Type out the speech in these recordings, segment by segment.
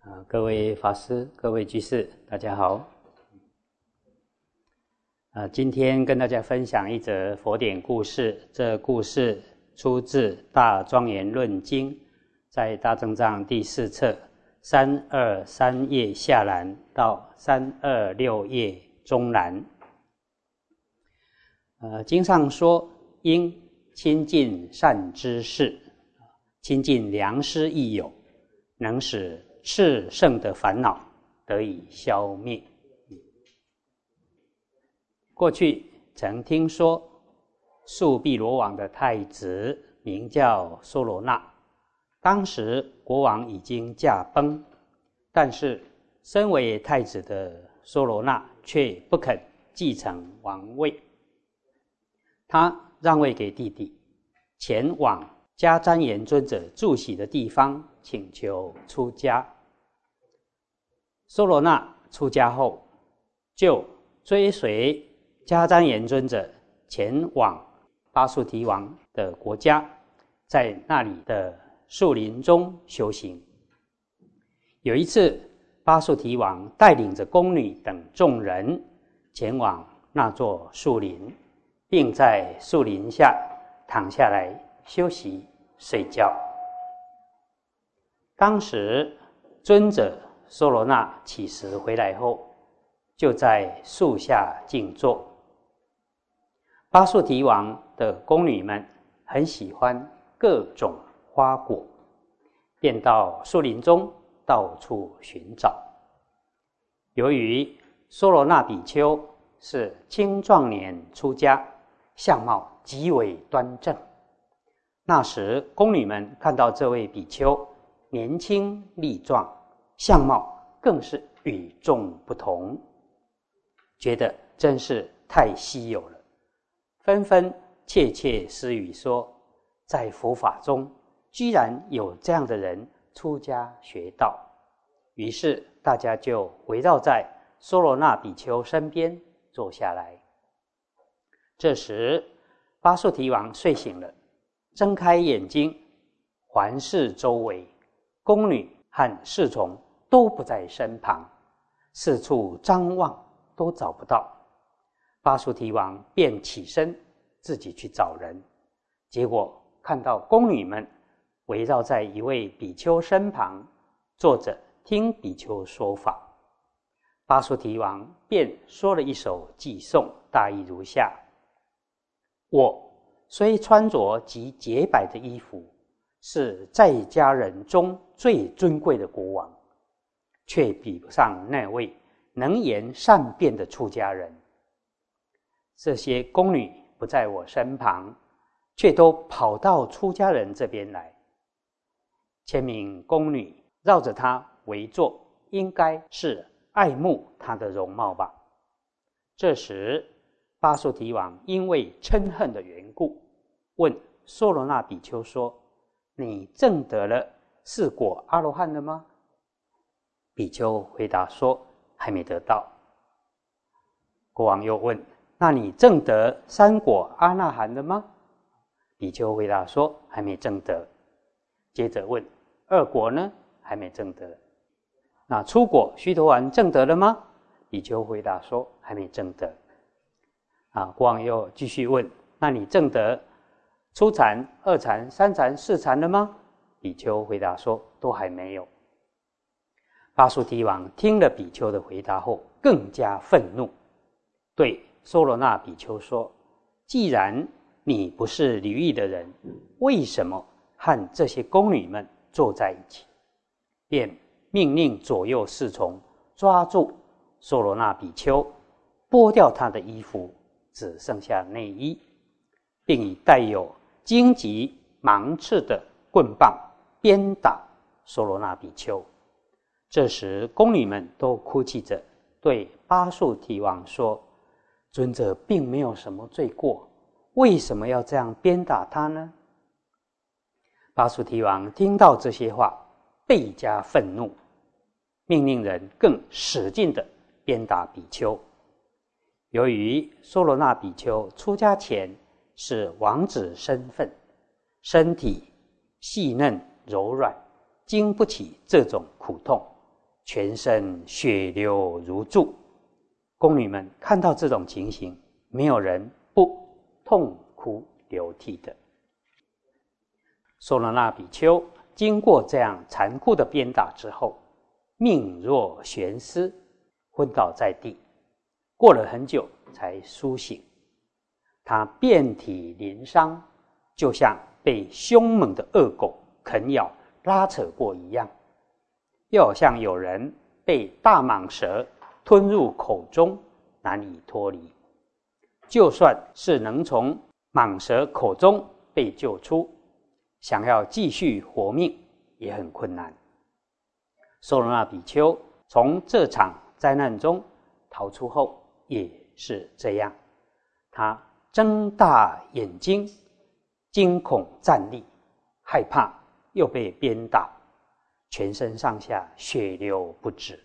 啊，各位法师、各位居士，大家好。啊，今天跟大家分享一则佛典故事。这故事出自《大庄严论经》，在大正藏第四册三二三页下栏到三二六页中栏。呃，经上说，应亲近善知识，亲近良师益友，能使炽盛的烦恼得以消灭。过去曾听说，宿毗罗王的太子名叫娑罗那，当时国王已经驾崩，但是身为太子的娑罗那却不肯继承王位。他让位给弟弟，前往迦旃延尊者住席的地方，请求出家。梭罗那出家后，就追随迦旃延尊者前往巴素提王的国家，在那里的树林中修行。有一次，巴素提王带领着宫女等众人前往那座树林。并在树林下躺下来休息睡觉。当时尊者梭罗那起时回来后，就在树下静坐。巴素提王的宫女们很喜欢各种花果，便到树林中到处寻找。由于梭罗那比丘是青壮年出家。相貌极为端正。那时，宫女们看到这位比丘年轻力壮，相貌更是与众不同，觉得真是太稀有了，纷纷窃窃私语说：“在佛法中，居然有这样的人出家学道。”于是，大家就围绕在梭罗那比丘身边坐下来。这时，巴素提王睡醒了，睁开眼睛，环视周围，宫女和侍从都不在身旁，四处张望都找不到。巴苏提王便起身自己去找人，结果看到宫女们围绕在一位比丘身旁坐着听比丘说法。巴苏提王便说了一首偈颂，大意如下。我虽穿着极洁白的衣服，是在家人中最尊贵的国王，却比不上那位能言善辩的出家人。这些宫女不在我身旁，却都跑到出家人这边来。千名宫女绕着他围坐，应该是爱慕他的容貌吧。这时。巴素提王因为嗔恨的缘故，问梭罗那比丘说：“你证得了四果阿罗汉了吗？”比丘回答说：“还没得到。”国王又问：“那你证得三果阿那含了吗？”比丘回答说：“还没证得。”接着问：“二果呢？”还没证得。那初果须陀丸证得了吗？比丘回答说：“还没证得。”啊，国王又继续问：“那你证得初禅、二禅、三禅、四禅了吗？”比丘回答说：“都还没有。”巴苏提王听了比丘的回答后，更加愤怒，对梭罗那比丘说：“既然你不是离异的人，为什么和这些宫女们坐在一起？”便命令左右侍从抓住梭罗那比丘，剥掉他的衣服。只剩下内衣，并以带有荆棘芒刺的棍棒鞭打梭罗那比丘。这时，宫女们都哭泣着对巴素提王说：“尊者并没有什么罪过，为什么要这样鞭打他呢？”巴素提王听到这些话，倍加愤怒，命令人更使劲的鞭打比丘。由于梭罗那比丘出家前是王子身份，身体细嫩柔软，经不起这种苦痛，全身血流如注。宫女们看到这种情形，没有人不痛哭流涕的。梭罗那比丘经过这样残酷的鞭打之后，命若悬丝，昏倒在地。过了很久才苏醒，他遍体鳞伤，就像被凶猛的恶狗啃咬、拉扯过一样，又好像有人被大蟒蛇。吞入口中，难以脱离。就算是能从蟒蛇口中被救出，想要继续活命也很困难。梭罗那比丘从这场灾难中逃出后也是这样，他睁大眼睛，惊恐站立，害怕又被鞭打，全身上下血流不止。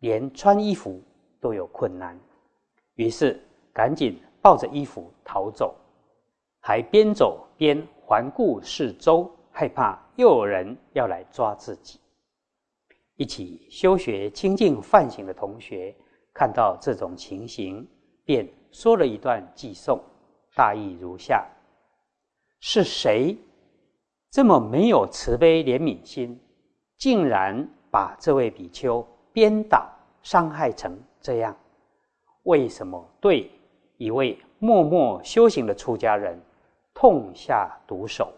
连穿衣服都有困难，于是赶紧抱着衣服逃走，还边走边环顾四周，害怕又有人要来抓自己。一起修学清净梵行的同学看到这种情形，便说了一段偈颂，大意如下：是谁这么没有慈悲怜悯心，竟然把这位比丘？鞭打伤害成这样，为什么对一位默默修行的出家人痛下毒手，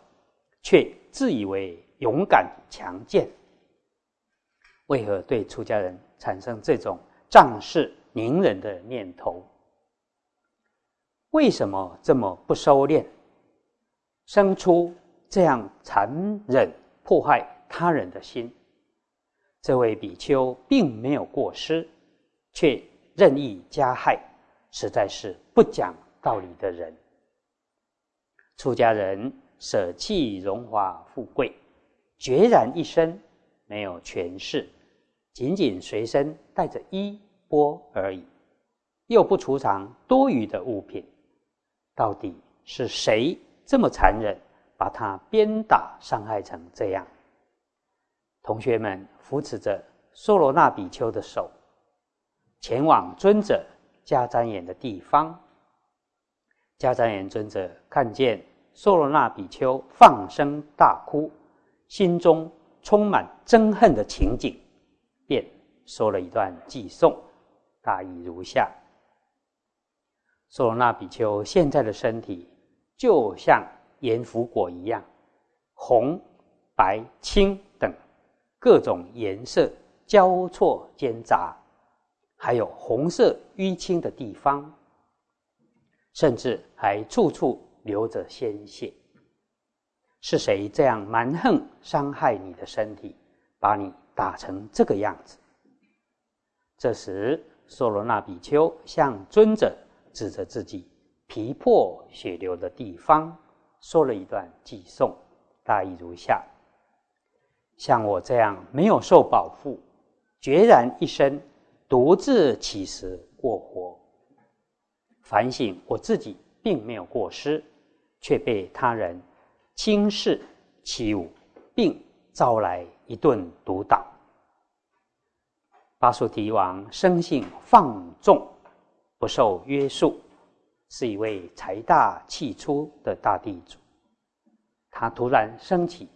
却自以为勇敢强健？为何对出家人产生这种仗势凌人的念头？为什么这么不收敛，生出这样残忍迫害他人的心？这位比丘并没有过失，却任意加害，实在是不讲道理的人。出家人舍弃荣华富贵，决然一生没有权势，仅仅随身带着衣钵而已，又不储藏多余的物品。到底是谁这么残忍，把他鞭打伤害成这样？同学们。扶持着梭罗那比丘的手，前往尊者迦旃延的地方。迦旃延尊者看见梭罗那比丘放声大哭，心中充满憎恨的情景，便说了一段偈颂，大意如下：梭罗那比丘现在的身体就像盐福果一样，红、白、青等。各种颜色交错间杂，还有红色淤青的地方，甚至还处处流着鲜血。是谁这样蛮横伤害你的身体，把你打成这个样子？这时，梭罗那比丘向尊者指着自己皮破血流的地方，说了一段偈颂，大意如下。像我这样没有受保护，决然一生独自乞食过活。反省我自己并没有过失，却被他人轻视欺侮，并招来一顿毒打。巴蜀提王生性放纵，不受约束，是一位财大气粗的大地主。他突然升起。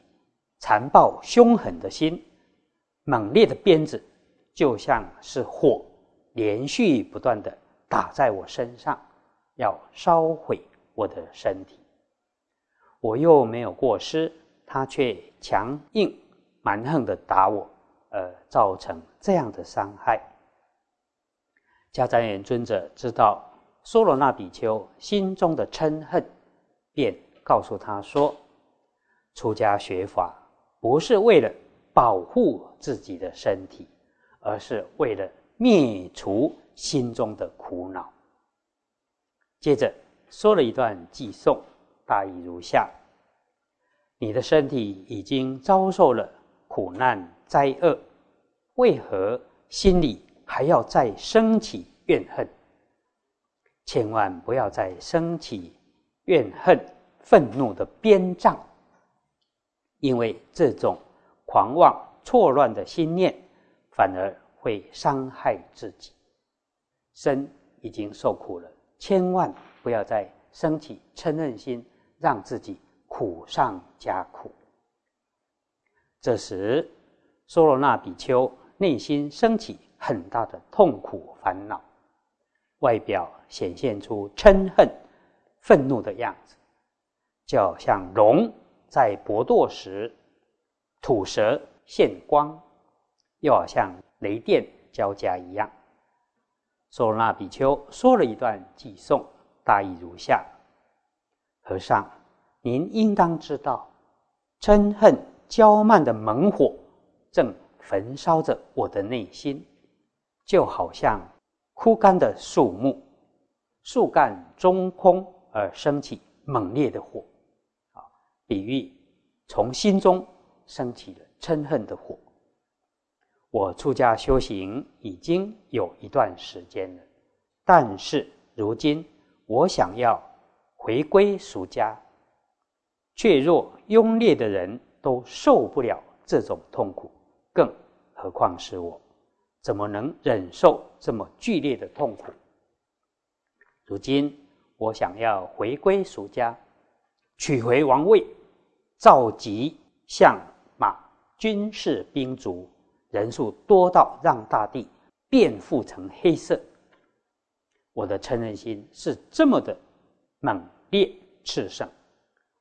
残暴凶狠的心，猛烈的鞭子，就像是火，连续不断的打在我身上，要烧毁我的身体。我又没有过失，他却强硬蛮横的打我，而造成这样的伤害。迦旃延尊者知道梭罗那比丘心中的嗔恨，便告诉他说：“出家学法。”不是为了保护自己的身体，而是为了灭除心中的苦恼。接着说了一段偈颂，大意如下：你的身体已经遭受了苦难灾厄，为何心里还要再升起怨恨？千万不要再升起怨恨、愤怒的鞭仗。因为这种狂妄错乱的心念，反而会伤害自己。身已经受苦了，千万不要再升起嗔恨心，让自己苦上加苦。这时，梭罗那比丘内心升起很大的痛苦烦恼，外表显现出嗔恨、愤怒的样子，就好像龙在搏斗时吐舌现光，又好像雷电交加一样。梭罗那比丘说了一段偈颂，大意如下：和尚，您应当知道，嗔恨骄慢的猛火正。焚烧着我的内心，就好像枯干的树木，树干中空而升起猛烈的火，啊，比喻从心中升起了嗔恨的火。我出家修行已经有一段时间了，但是如今我想要回归俗家，却若庸劣的人都受不了这种痛苦。更何况是我，怎么能忍受这么剧烈的痛苦？如今我想要回归俗家，取回王位，召集相马军事兵卒，人数多到让大地变覆成黑色。我的嗔恨心是这么的猛烈炽盛，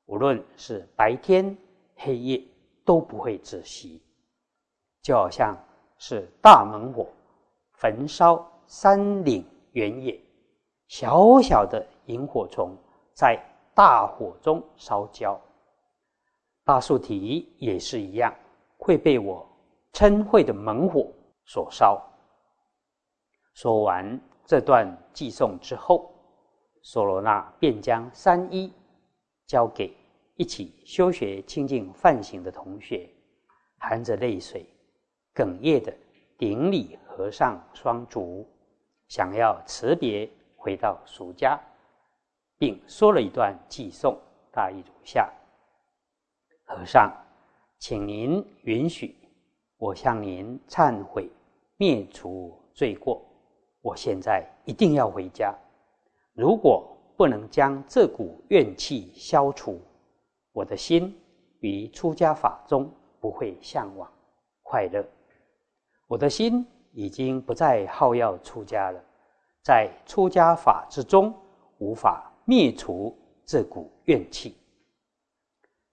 无论是白天黑夜都不会止息。就好像是大猛火焚烧山岭原野，小小的萤火虫在大火中烧焦。大树体也是一样，会被我嗔恚的猛火所烧。说完这段寄送之后，索罗那便将三衣交给一起修学清净梵行的同学，含着泪水。哽咽的顶礼和尚双足，想要辞别回到俗家，并说了一段偈颂，大意如下：和尚，请您允许我向您忏悔，灭除罪过。我现在一定要回家。如果不能将这股怨气消除，我的心于出家法中不会向往快乐。我的心已经不再好要出家了，在出家法之中无法灭除这股怨气。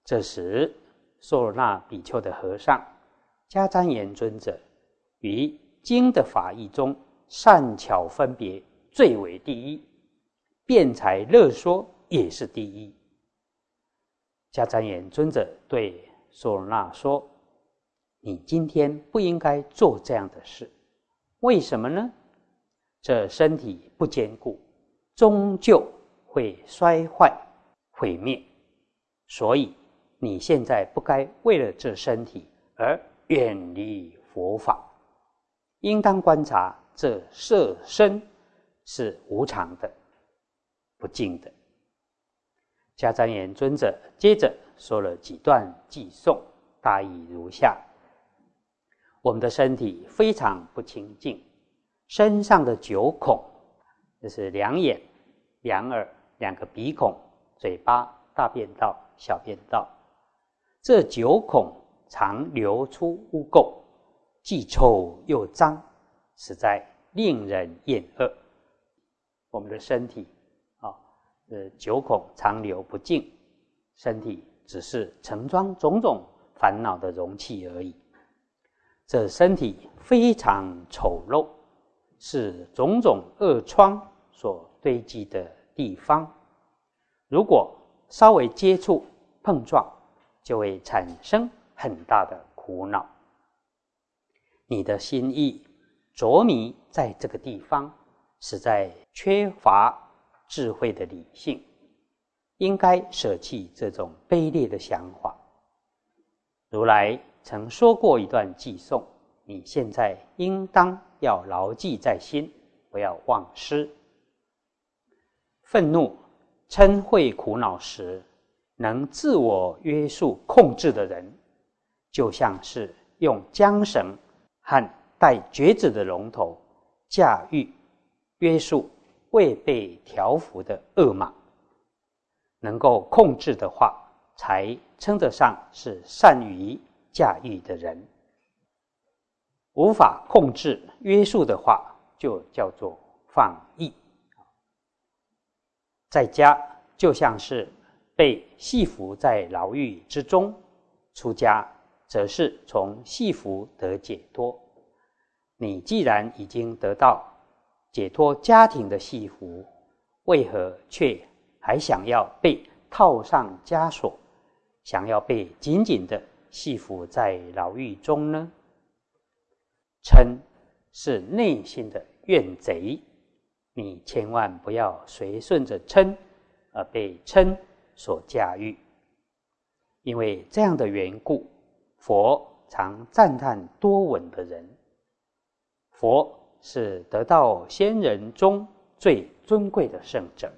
这时，梭罗那比丘的和尚迦旃延尊者于经的法义中善巧分别最为第一，辩才乐说也是第一。迦旃延尊者对梭罗那说。你今天不应该做这样的事，为什么呢？这身体不坚固，终究会摔坏毁灭，所以你现在不该为了这身体而远离佛法，应当观察这色身是无常的、不净的。迦旃延尊者接着说了几段偈颂，大意如下。我们的身体非常不清净，身上的九孔，这是两眼、两耳、两个鼻孔、嘴巴、大便道、小便道，这九孔常流出污垢，既臭又脏，实在令人厌恶。我们的身体啊，呃，九孔常流不净，身体只是盛装种种烦恼的容器而已。这身体非常丑陋，是种种恶疮所堆积的地方。如果稍微接触碰撞，就会产生很大的苦恼。你的心意着迷在这个地方，实在缺乏智慧的理性，应该舍弃这种卑劣的想法。如来。曾说过一段偈颂，你现在应当要牢记在心，不要忘失。愤怒、嗔恚、苦恼时，能自我约束、控制的人，就像是用缰绳和带橛子的龙头驾驭约束未被调服的恶马，能够控制的话，才称得上是善于驾驭的人；无法控制约束的话，就叫做放逸。在家就像是被系服在牢狱之中，出家则是从系服得解脱。你既然已经得到解脱家庭的系服，为何却还想要被套上枷锁，想要被紧紧的系服在牢狱中呢？嗔是内心的怨贼。你千万不要随顺着嗔而被嗔所驾驭，因为这样的缘故，佛常赞叹多闻的人。佛是得道仙人中最尊贵的圣者，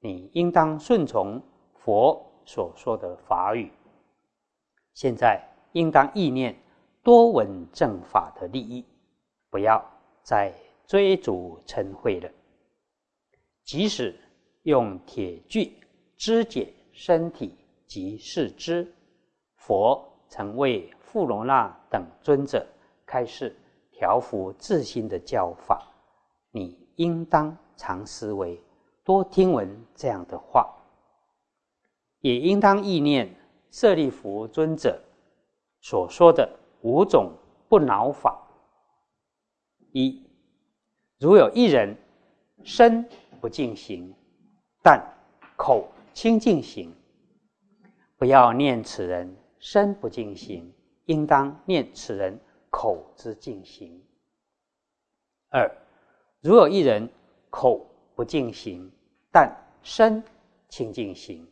你应当顺从佛所说的法语。现在应当意念多闻正法的利益，不要再。追逐嗔恚了，即使用铁锯肢解身体及四肢，佛曾为富罗那等尊者开示调伏自心的教法，你应当常思维，多听闻这样的话，也应当意念舍利弗尊者所说的五种不恼法一。如有一人身不净行，但口清净行，不要念此人身不净行，应当念此人口之净行。二，如有一人口不净行，但身清净行，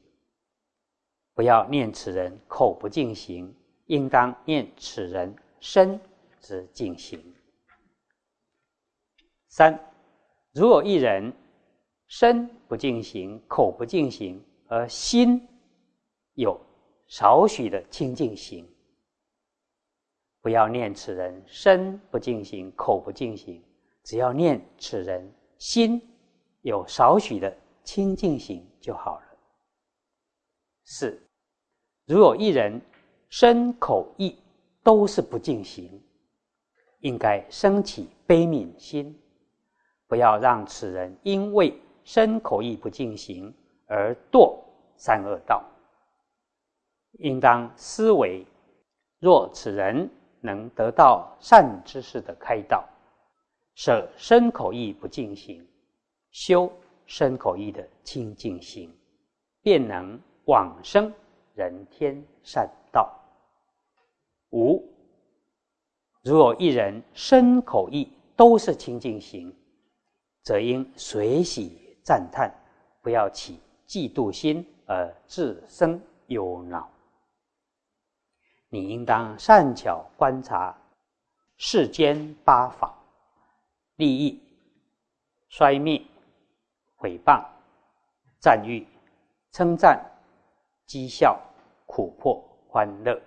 不要念此人口不净行，应当念此人身之净行。三，如有一人身不净行，口不净行，而心有少许的清净行，不要念此人身不净行，口不净行，只要念此人心有少许的清净行就好了。四，如有一人身口意都是不净行，应该升起悲悯心。不要让此人因为身口意不进行而堕三恶道。应当思维：若此人能得到善知识的开导，舍身口意不进行，修身口意的清净行，便能往生人天善道。五，如有一人身口意都是清净行。则应随喜赞叹，不要起嫉妒心而自生忧恼。你应当善巧观察世间八法：利益、衰灭、毁谤、赞誉、称赞、讥笑、苦迫、欢乐。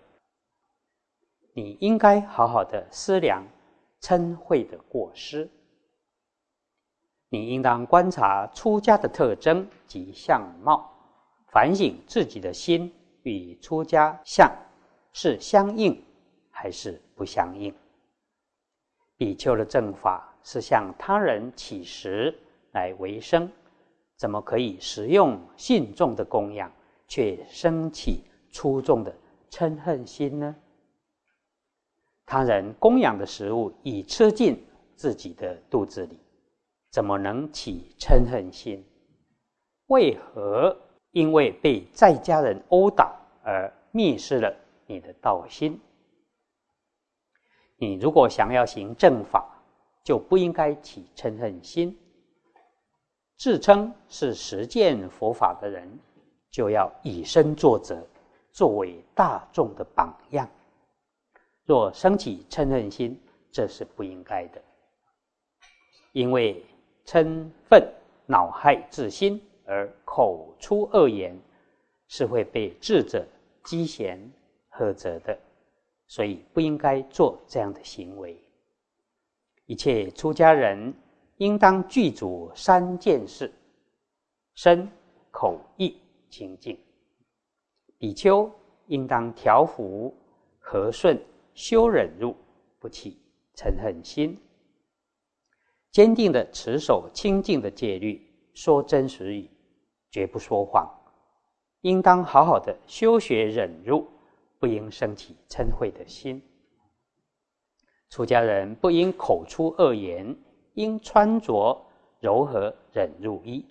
你应该好好的思量嗔恚的过失。你应当观察出家的特征及相貌，反省自己的心与出家相是相应还是不相应。比丘的正法是向他人乞食来为生，怎么可以食用信众的供养，却生起粗重的嗔恨心呢？他人供养的食物已吃进自己的肚子里。怎么能起嗔恨心？为何因为被在家人殴打而灭失了你的道心？你如果想要行正法，就不应该起嗔恨心。自称是实践佛法的人，就要以身作则，作为大众的榜样。若生起嗔恨心，这是不应该的，因为。嗔愤恼害自心而口出恶言，是会被智者讥嫌呵责的，所以不应该做这样的行为。一切出家人应当具足三件事：身、口、意清净。比丘应当调伏和顺修忍辱，不起嗔恨心，坚定的持守清净的戒律，说真实语，绝不说谎。应当好好的修学忍辱，不应升起嗔恚的心。出家人不应口出恶言，应穿着柔和忍入衣。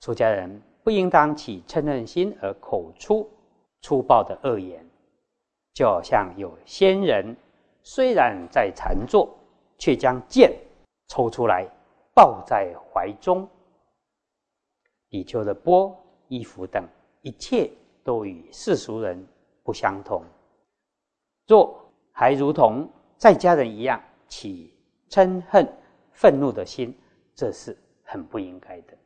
出家人。不应当起嗔恨心而口出粗暴的恶言，就好像有仙人虽然在禅坐，却将剑抽出来抱在怀中。比丘的钵、衣服等一切都与世俗人不相同。若还如同在家人一样起嗔恨、愤怒的心，这是很不应该的。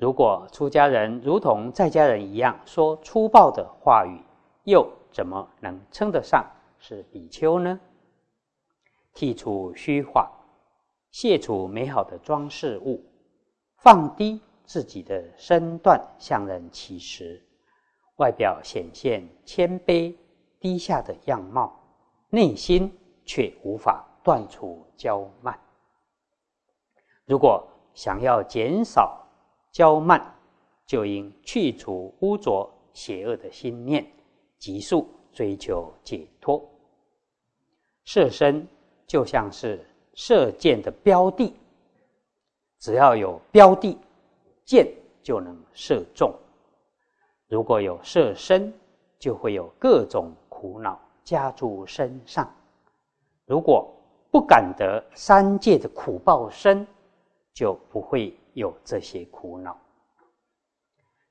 如果出家人如同在家人一样说粗暴的话语，又怎么能称得上是比丘呢？剔除虚华，卸除美好的装饰物，放低自己的身段向人乞食，外表显现谦卑低下的样貌，内心却无法断除骄慢。如果想要减少，骄慢，就应去除污浊邪恶的心念，急速追求解脱。射身就像是射箭的标的，只要有标的，箭就能射中。如果有射身，就会有各种苦恼加诸身上。如果不敢得三界的苦报身，就不会。有这些苦恼，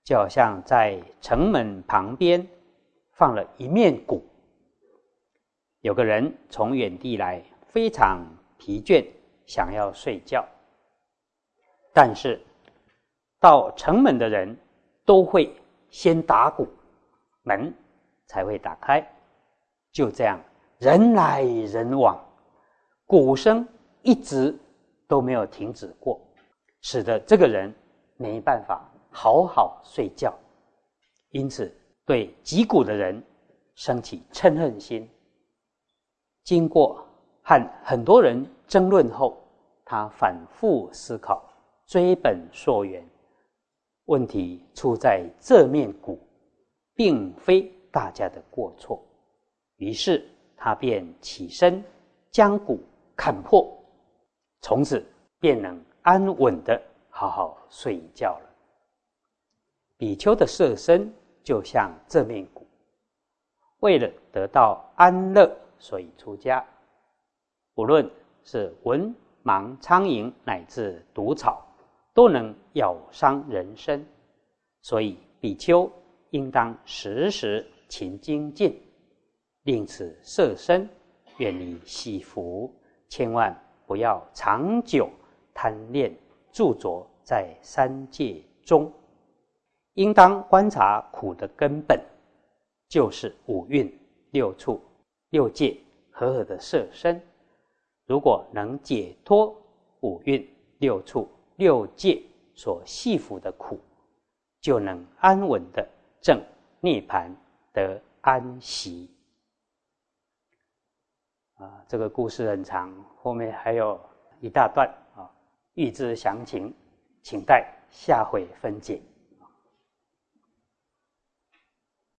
就好像在城门旁边放了一面鼓，有个人从远地来，非常疲倦，想要睡觉，但是到城门的人都会先打鼓，门才会打开，就这样人来人往，鼓声一直都没有停止过。使得这个人没办法好好睡觉，因此对击鼓的人升起嗔恨心。经过和很多人争论后，他反复思考，追本溯源，问题出在这面鼓，并非大家的过错。于是他便起身将鼓砍破，从此便能。安稳的好好睡一觉了。比丘的色身就像这面鼓，为了得到安乐，所以出家。无论是蚊、盲、苍蝇乃至毒草，都能咬伤人身，所以比丘应当时时勤精进，令此色身远离喜福，千万不要长久。贪恋著着在三界中，应当观察苦的根本，就是五蕴六处六界和合的色身。如果能解脱五蕴六处六界所系缚的苦，就能安稳的证涅盘得安息。啊，这个故事很长，后面还有一大段。欲知详情，请待下回分解。